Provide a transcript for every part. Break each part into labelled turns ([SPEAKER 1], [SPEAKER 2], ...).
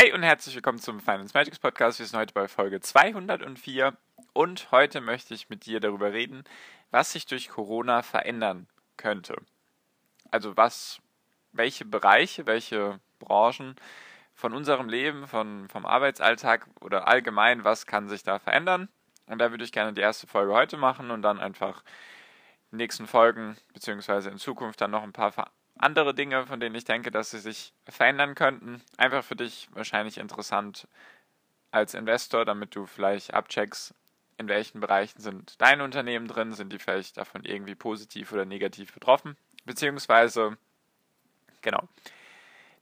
[SPEAKER 1] Hi und herzlich willkommen zum Finance Magics Podcast. Wir sind heute bei Folge 204 und heute möchte ich mit dir darüber reden, was sich durch Corona verändern könnte. Also was, welche Bereiche, welche Branchen von unserem Leben, von, vom Arbeitsalltag oder allgemein, was kann sich da verändern? Und da würde ich gerne die erste Folge heute machen und dann einfach in den nächsten Folgen beziehungsweise in Zukunft dann noch ein paar andere Dinge, von denen ich denke, dass sie sich verändern könnten. Einfach für dich wahrscheinlich interessant als Investor, damit du vielleicht abcheckst, in welchen Bereichen sind deine Unternehmen drin, sind die vielleicht davon irgendwie positiv oder negativ betroffen, beziehungsweise, genau.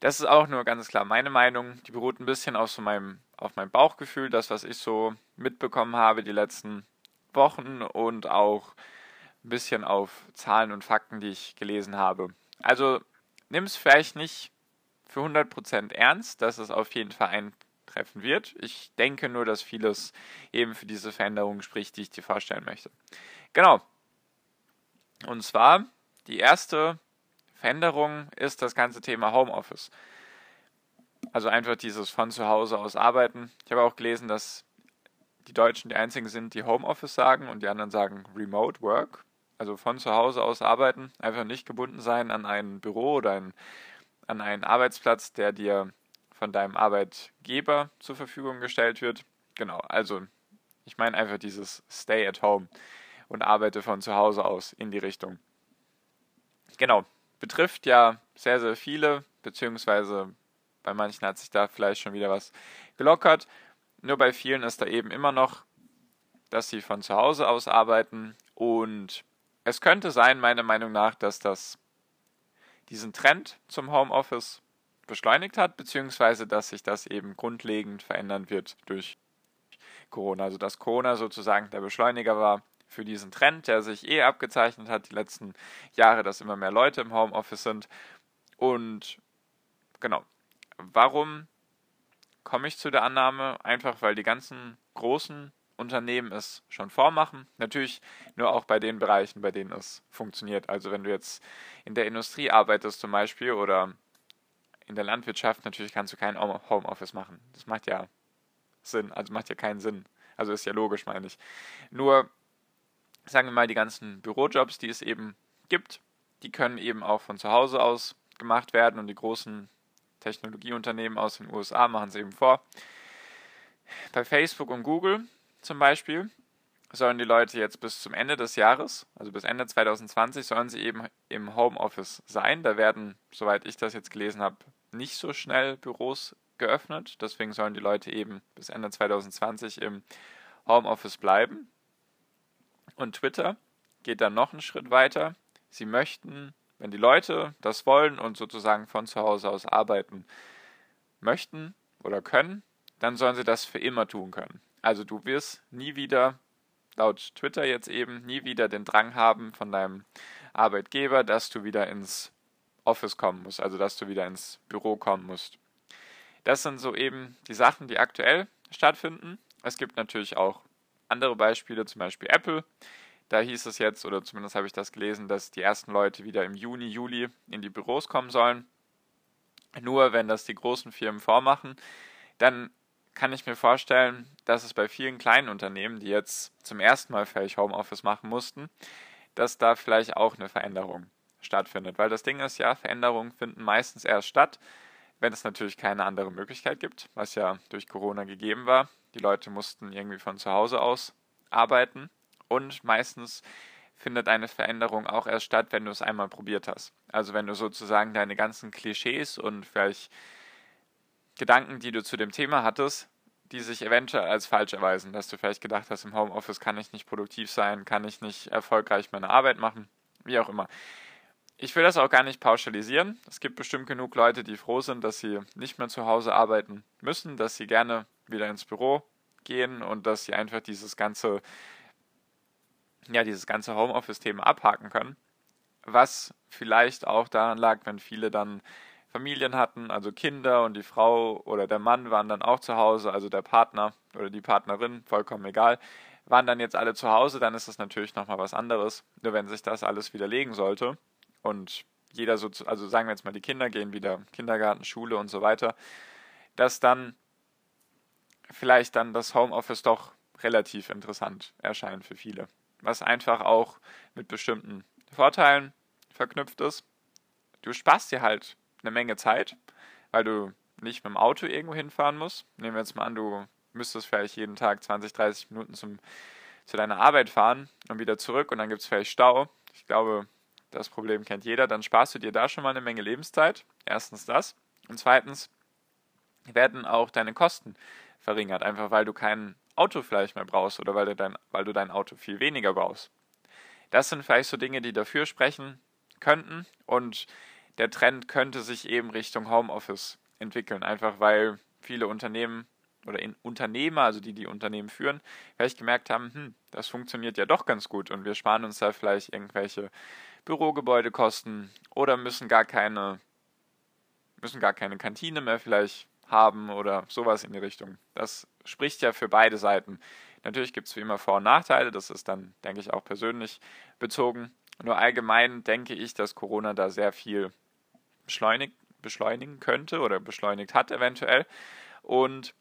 [SPEAKER 1] Das ist auch nur ganz klar meine Meinung. Die beruht ein bisschen auf so meinem, auf meinem Bauchgefühl, das, was ich so mitbekommen habe die letzten Wochen und auch ein bisschen auf Zahlen und Fakten, die ich gelesen habe. Also nimm es vielleicht nicht für 100% ernst, dass es auf jeden Fall eintreffen wird. Ich denke nur, dass vieles eben für diese Veränderung spricht, die ich dir vorstellen möchte. Genau. Und zwar die erste Veränderung ist das ganze Thema Homeoffice. Also einfach dieses von zu Hause aus arbeiten. Ich habe auch gelesen, dass die Deutschen die einzigen sind, die Homeoffice sagen und die anderen sagen Remote Work also von zu Hause aus arbeiten, einfach nicht gebunden sein an ein Büro oder ein, an einen Arbeitsplatz, der dir von deinem Arbeitgeber zur Verfügung gestellt wird. Genau, also ich meine einfach dieses Stay at Home und arbeite von zu Hause aus in die Richtung. Genau, betrifft ja sehr, sehr viele, beziehungsweise bei manchen hat sich da vielleicht schon wieder was gelockert. Nur bei vielen ist da eben immer noch, dass sie von zu Hause aus arbeiten und es könnte sein, meiner Meinung nach, dass das diesen Trend zum Homeoffice beschleunigt hat, beziehungsweise dass sich das eben grundlegend verändern wird durch Corona. Also dass Corona sozusagen der Beschleuniger war für diesen Trend, der sich eh abgezeichnet hat die letzten Jahre, dass immer mehr Leute im Homeoffice sind. Und genau, warum komme ich zu der Annahme? Einfach weil die ganzen großen Unternehmen es schon vormachen. Natürlich nur auch bei den Bereichen, bei denen es funktioniert. Also wenn du jetzt in der Industrie arbeitest zum Beispiel oder in der Landwirtschaft, natürlich kannst du kein Homeoffice machen. Das macht ja Sinn, also macht ja keinen Sinn. Also ist ja logisch, meine ich. Nur, sagen wir mal, die ganzen Bürojobs, die es eben gibt, die können eben auch von zu Hause aus gemacht werden und die großen Technologieunternehmen aus den USA machen es eben vor. Bei Facebook und Google zum Beispiel sollen die Leute jetzt bis zum Ende des Jahres, also bis Ende 2020, sollen sie eben im Homeoffice sein. Da werden, soweit ich das jetzt gelesen habe, nicht so schnell Büros geöffnet. Deswegen sollen die Leute eben bis Ende 2020 im Homeoffice bleiben. Und Twitter geht dann noch einen Schritt weiter. Sie möchten, wenn die Leute das wollen und sozusagen von zu Hause aus arbeiten möchten oder können, dann sollen sie das für immer tun können. Also du wirst nie wieder, laut Twitter jetzt eben, nie wieder den Drang haben von deinem Arbeitgeber, dass du wieder ins Office kommen musst, also dass du wieder ins Büro kommen musst. Das sind so eben die Sachen, die aktuell stattfinden. Es gibt natürlich auch andere Beispiele, zum Beispiel Apple. Da hieß es jetzt, oder zumindest habe ich das gelesen, dass die ersten Leute wieder im Juni, Juli in die Büros kommen sollen. Nur wenn das die großen Firmen vormachen, dann kann ich mir vorstellen, dass es bei vielen kleinen Unternehmen, die jetzt zum ersten Mal vielleicht Homeoffice machen mussten, dass da vielleicht auch eine Veränderung stattfindet. Weil das Ding ist ja, Veränderungen finden meistens erst statt, wenn es natürlich keine andere Möglichkeit gibt, was ja durch Corona gegeben war. Die Leute mussten irgendwie von zu Hause aus arbeiten und meistens findet eine Veränderung auch erst statt, wenn du es einmal probiert hast. Also wenn du sozusagen deine ganzen Klischees und vielleicht Gedanken, die du zu dem Thema hattest, die sich eventuell als falsch erweisen, dass du vielleicht gedacht hast, im Homeoffice kann ich nicht produktiv sein, kann ich nicht erfolgreich meine Arbeit machen, wie auch immer. ich will das auch gar nicht pauschalisieren. Es gibt bestimmt genug Leute, die froh sind, dass sie nicht mehr zu Hause arbeiten müssen, dass sie gerne wieder ins Büro gehen und dass sie einfach dieses ganze, ja, dieses ganze Homeoffice-Thema abhaken können. Was vielleicht auch daran lag, wenn viele dann Familien hatten, also Kinder und die Frau oder der Mann waren dann auch zu Hause, also der Partner oder die Partnerin, vollkommen egal, waren dann jetzt alle zu Hause, dann ist das natürlich nochmal was anderes. Nur wenn sich das alles widerlegen sollte und jeder so, also sagen wir jetzt mal, die Kinder gehen wieder Kindergarten, Schule und so weiter, dass dann vielleicht dann das Homeoffice doch relativ interessant erscheint für viele. Was einfach auch mit bestimmten Vorteilen verknüpft ist. Du sparst dir halt eine Menge Zeit, weil du nicht mit dem Auto irgendwo hinfahren musst. Nehmen wir jetzt mal an, du müsstest vielleicht jeden Tag 20, 30 Minuten zum, zu deiner Arbeit fahren und wieder zurück und dann gibt es vielleicht Stau. Ich glaube, das Problem kennt jeder. Dann sparst du dir da schon mal eine Menge Lebenszeit. Erstens das. Und zweitens werden auch deine Kosten verringert, einfach weil du kein Auto vielleicht mehr brauchst oder weil du dein, weil du dein Auto viel weniger brauchst. Das sind vielleicht so Dinge, die dafür sprechen könnten und der Trend könnte sich eben Richtung Homeoffice entwickeln, einfach weil viele Unternehmen oder Unternehmer, also die die Unternehmen führen, vielleicht gemerkt haben, hm, das funktioniert ja doch ganz gut und wir sparen uns da vielleicht irgendwelche Bürogebäudekosten oder müssen gar keine müssen gar keine Kantine mehr vielleicht haben oder sowas in die Richtung. Das spricht ja für beide Seiten. Natürlich gibt es wie immer Vor- und Nachteile, das ist dann, denke ich, auch persönlich bezogen. Nur allgemein denke ich, dass Corona da sehr viel beschleunigt, beschleunigen könnte oder beschleunigt hat eventuell. Und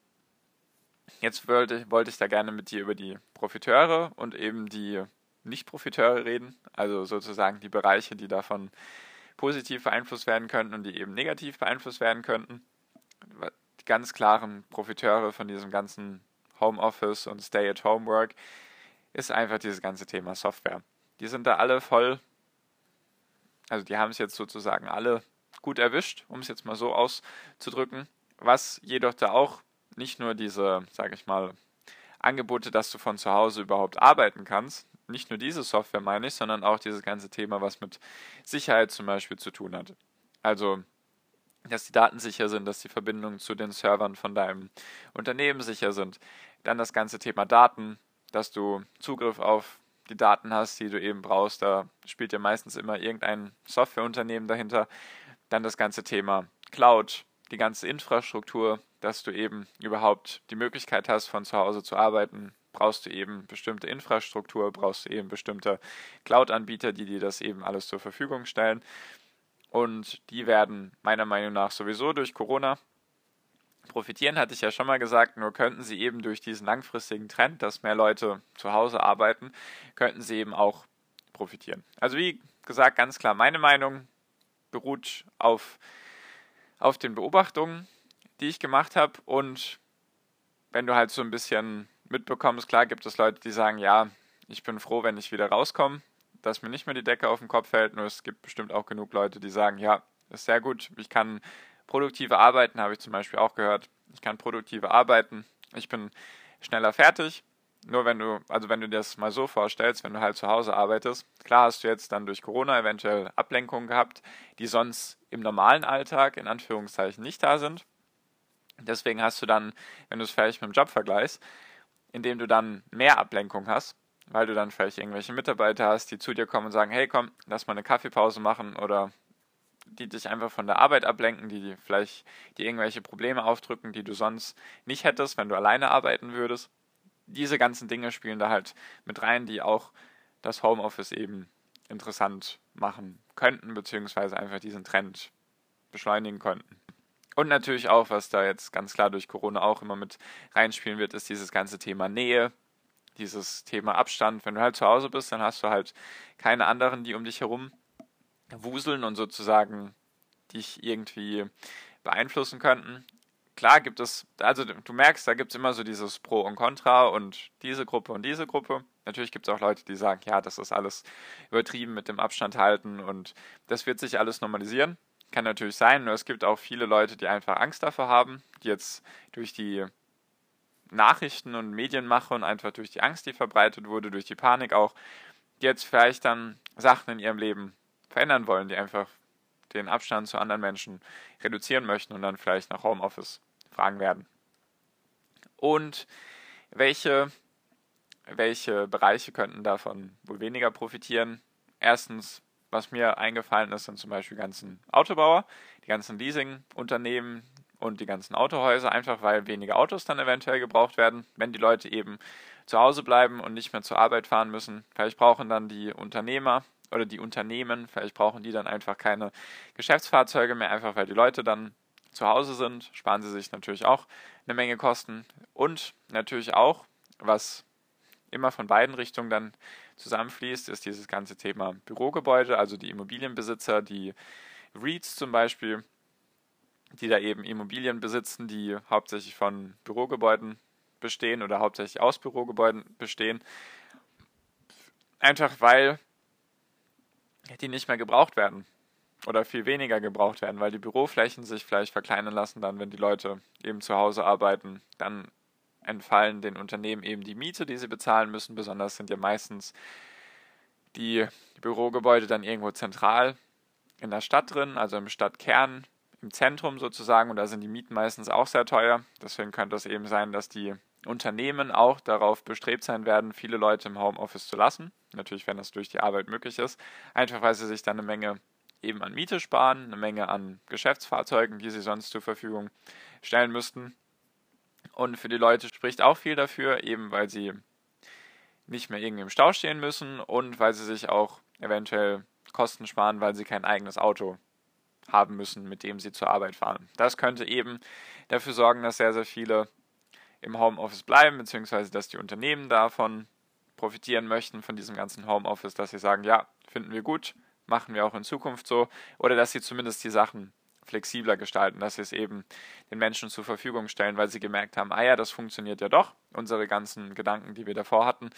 [SPEAKER 1] jetzt wollte, wollte ich da gerne mit dir über die Profiteure und eben die Nicht-Profiteure reden, also sozusagen die Bereiche, die davon positiv beeinflusst werden könnten und die eben negativ beeinflusst werden könnten. Die ganz klaren Profiteure von diesem ganzen Homeoffice und Stay-at-Home-Work ist einfach dieses ganze Thema Software. Die sind da alle voll, also die haben es jetzt sozusagen alle gut erwischt, um es jetzt mal so auszudrücken. Was jedoch da auch nicht nur diese, sage ich mal, Angebote, dass du von zu Hause überhaupt arbeiten kannst, nicht nur diese Software meine ich, sondern auch dieses ganze Thema, was mit Sicherheit zum Beispiel zu tun hat. Also, dass die Daten sicher sind, dass die Verbindungen zu den Servern von deinem Unternehmen sicher sind. Dann das ganze Thema Daten, dass du Zugriff auf die Daten hast, die du eben brauchst. Da spielt ja meistens immer irgendein Softwareunternehmen dahinter. Dann das ganze Thema Cloud, die ganze Infrastruktur, dass du eben überhaupt die Möglichkeit hast, von zu Hause zu arbeiten, brauchst du eben bestimmte Infrastruktur, brauchst du eben bestimmte Cloud-Anbieter, die dir das eben alles zur Verfügung stellen. Und die werden meiner Meinung nach sowieso durch Corona profitieren, hatte ich ja schon mal gesagt, nur könnten sie eben durch diesen langfristigen Trend, dass mehr Leute zu Hause arbeiten, könnten sie eben auch profitieren. Also wie gesagt, ganz klar, meine Meinung beruht auf, auf den Beobachtungen, die ich gemacht habe. Und wenn du halt so ein bisschen mitbekommst, klar gibt es Leute, die sagen, ja, ich bin froh, wenn ich wieder rauskomme, dass mir nicht mehr die Decke auf den Kopf fällt, nur es gibt bestimmt auch genug Leute, die sagen, ja, ist sehr gut, ich kann produktive Arbeiten, habe ich zum Beispiel auch gehört, ich kann produktive Arbeiten, ich bin schneller fertig, nur wenn du, also wenn du dir das mal so vorstellst, wenn du halt zu Hause arbeitest, klar hast du jetzt dann durch Corona eventuell Ablenkungen gehabt, die sonst im normalen Alltag in Anführungszeichen nicht da sind. Deswegen hast du dann, wenn du es vielleicht mit dem Job vergleichst, indem du dann mehr Ablenkung hast, weil du dann vielleicht irgendwelche Mitarbeiter hast, die zu dir kommen und sagen, hey komm, lass mal eine Kaffeepause machen oder die dich einfach von der Arbeit ablenken, die vielleicht dir irgendwelche Probleme aufdrücken, die du sonst nicht hättest, wenn du alleine arbeiten würdest. Diese ganzen Dinge spielen da halt mit rein, die auch das Homeoffice eben interessant machen könnten, beziehungsweise einfach diesen Trend beschleunigen könnten. Und natürlich auch, was da jetzt ganz klar durch Corona auch immer mit reinspielen wird, ist dieses ganze Thema Nähe, dieses Thema Abstand. Wenn du halt zu Hause bist, dann hast du halt keine anderen, die um dich herum wuseln und sozusagen dich irgendwie beeinflussen könnten. Klar gibt es, also du merkst, da gibt es immer so dieses Pro und Contra und diese Gruppe und diese Gruppe. Natürlich gibt es auch Leute, die sagen, ja, das ist alles übertrieben mit dem Abstand halten und das wird sich alles normalisieren. Kann natürlich sein, nur es gibt auch viele Leute, die einfach Angst davor haben, die jetzt durch die Nachrichten und Medienmache und einfach durch die Angst, die verbreitet wurde, durch die Panik auch, die jetzt vielleicht dann Sachen in ihrem Leben verändern wollen, die einfach den Abstand zu anderen Menschen reduzieren möchten und dann vielleicht nach Homeoffice fragen werden. Und welche, welche Bereiche könnten davon wohl weniger profitieren? Erstens, was mir eingefallen ist, sind zum Beispiel die ganzen Autobauer, die ganzen Leasingunternehmen und die ganzen Autohäuser, einfach weil weniger Autos dann eventuell gebraucht werden, wenn die Leute eben zu Hause bleiben und nicht mehr zur Arbeit fahren müssen. Vielleicht brauchen dann die Unternehmer oder die Unternehmen, vielleicht brauchen die dann einfach keine Geschäftsfahrzeuge mehr, einfach weil die Leute dann zu Hause sind, sparen sie sich natürlich auch eine Menge Kosten und natürlich auch, was immer von beiden Richtungen dann zusammenfließt, ist dieses ganze Thema Bürogebäude, also die Immobilienbesitzer, die REITs zum Beispiel, die da eben Immobilien besitzen, die hauptsächlich von Bürogebäuden bestehen oder hauptsächlich aus Bürogebäuden bestehen. Einfach weil die nicht mehr gebraucht werden oder viel weniger gebraucht werden, weil die Büroflächen sich vielleicht verkleinern lassen, dann wenn die Leute eben zu Hause arbeiten, dann entfallen den Unternehmen eben die Miete, die sie bezahlen müssen. Besonders sind ja meistens die Bürogebäude dann irgendwo zentral in der Stadt drin, also im Stadtkern, im Zentrum sozusagen. Und da sind die Mieten meistens auch sehr teuer. Deswegen könnte es eben sein, dass die Unternehmen auch darauf bestrebt sein werden, viele Leute im Homeoffice zu lassen. Natürlich, wenn das durch die Arbeit möglich ist. Einfach weil sie sich dann eine Menge eben an Miete sparen, eine Menge an Geschäftsfahrzeugen, die sie sonst zur Verfügung stellen müssten. Und für die Leute spricht auch viel dafür, eben weil sie nicht mehr irgendwie im Stau stehen müssen und weil sie sich auch eventuell Kosten sparen, weil sie kein eigenes Auto haben müssen, mit dem sie zur Arbeit fahren. Das könnte eben dafür sorgen, dass sehr, sehr viele im Homeoffice bleiben, beziehungsweise dass die Unternehmen davon profitieren möchten, von diesem ganzen Homeoffice, dass sie sagen, ja, finden wir gut, machen wir auch in Zukunft so, oder dass sie zumindest die Sachen flexibler gestalten, dass sie es eben den Menschen zur Verfügung stellen, weil sie gemerkt haben, ah ja, das funktioniert ja doch. Unsere ganzen Gedanken, die wir davor hatten,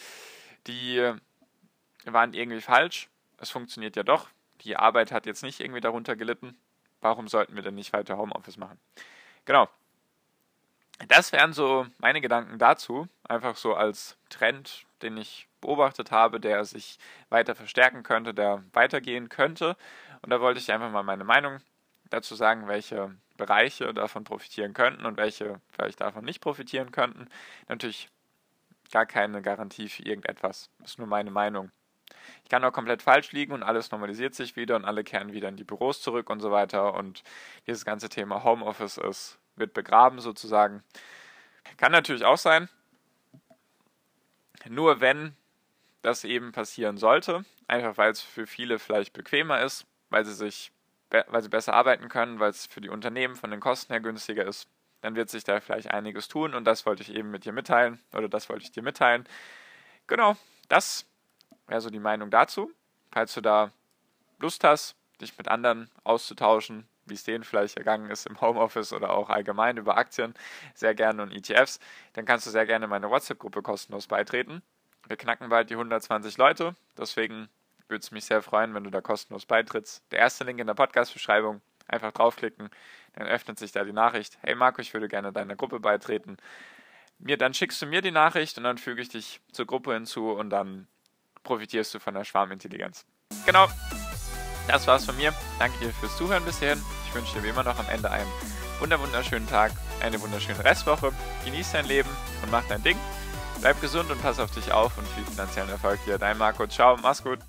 [SPEAKER 1] die waren irgendwie falsch. Es funktioniert ja doch. Die Arbeit hat jetzt nicht irgendwie darunter gelitten. Warum sollten wir denn nicht weiter Homeoffice machen? Genau. Das wären so meine Gedanken dazu. Einfach so als Trend, den ich beobachtet habe, der sich weiter verstärken könnte, der weitergehen könnte. Und da wollte ich einfach mal meine Meinung dazu sagen, welche Bereiche davon profitieren könnten und welche vielleicht davon nicht profitieren könnten. Natürlich gar keine Garantie für irgendetwas. Ist nur meine Meinung. Ich kann auch komplett falsch liegen und alles normalisiert sich wieder und alle kehren wieder in die Büros zurück und so weiter. Und dieses ganze Thema Homeoffice ist, wird begraben sozusagen. Kann natürlich auch sein. Nur wenn das eben passieren sollte, einfach weil es für viele vielleicht bequemer ist, weil sie sich weil sie besser arbeiten können, weil es für die Unternehmen von den Kosten her günstiger ist, dann wird sich da vielleicht einiges tun und das wollte ich eben mit dir mitteilen oder das wollte ich dir mitteilen. Genau, das wäre so die Meinung dazu. Falls du da Lust hast, dich mit anderen auszutauschen, wie es denen vielleicht ergangen ist im Homeoffice oder auch allgemein über Aktien, sehr gerne und ETFs, dann kannst du sehr gerne meine WhatsApp-Gruppe kostenlos beitreten. Wir knacken bald die 120 Leute, deswegen würde es mich sehr freuen, wenn du da kostenlos beitrittst. Der erste Link in der Podcast-Beschreibung, einfach draufklicken, dann öffnet sich da die Nachricht, hey Marco, ich würde gerne deiner Gruppe beitreten. Mir, dann schickst du mir die Nachricht und dann füge ich dich zur Gruppe hinzu und dann profitierst du von der Schwarmintelligenz. Genau, das war's von mir. Danke dir fürs Zuhören bis hierhin. Ich wünsche dir wie immer noch am Ende einen wunderschönen Tag, eine wunderschöne Restwoche. Genieß dein Leben und mach dein Ding. Bleib gesund und pass auf dich auf und viel finanziellen Erfolg dir. Dein Marco. Ciao, mach's gut.